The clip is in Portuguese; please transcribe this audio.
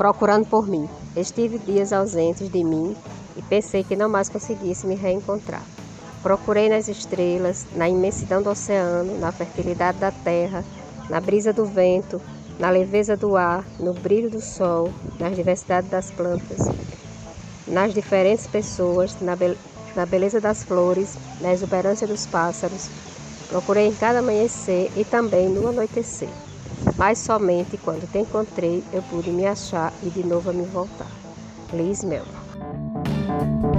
procurando por mim. Estive dias ausentes de mim e pensei que não mais conseguisse me reencontrar. Procurei nas estrelas, na imensidão do oceano, na fertilidade da terra, na brisa do vento, na leveza do ar, no brilho do sol, na diversidade das plantas, nas diferentes pessoas, na, be na beleza das flores, na exuberância dos pássaros. Procurei em cada amanhecer e também no anoitecer mas somente quando te encontrei eu pude me achar e de novo me voltar. Liz Melba.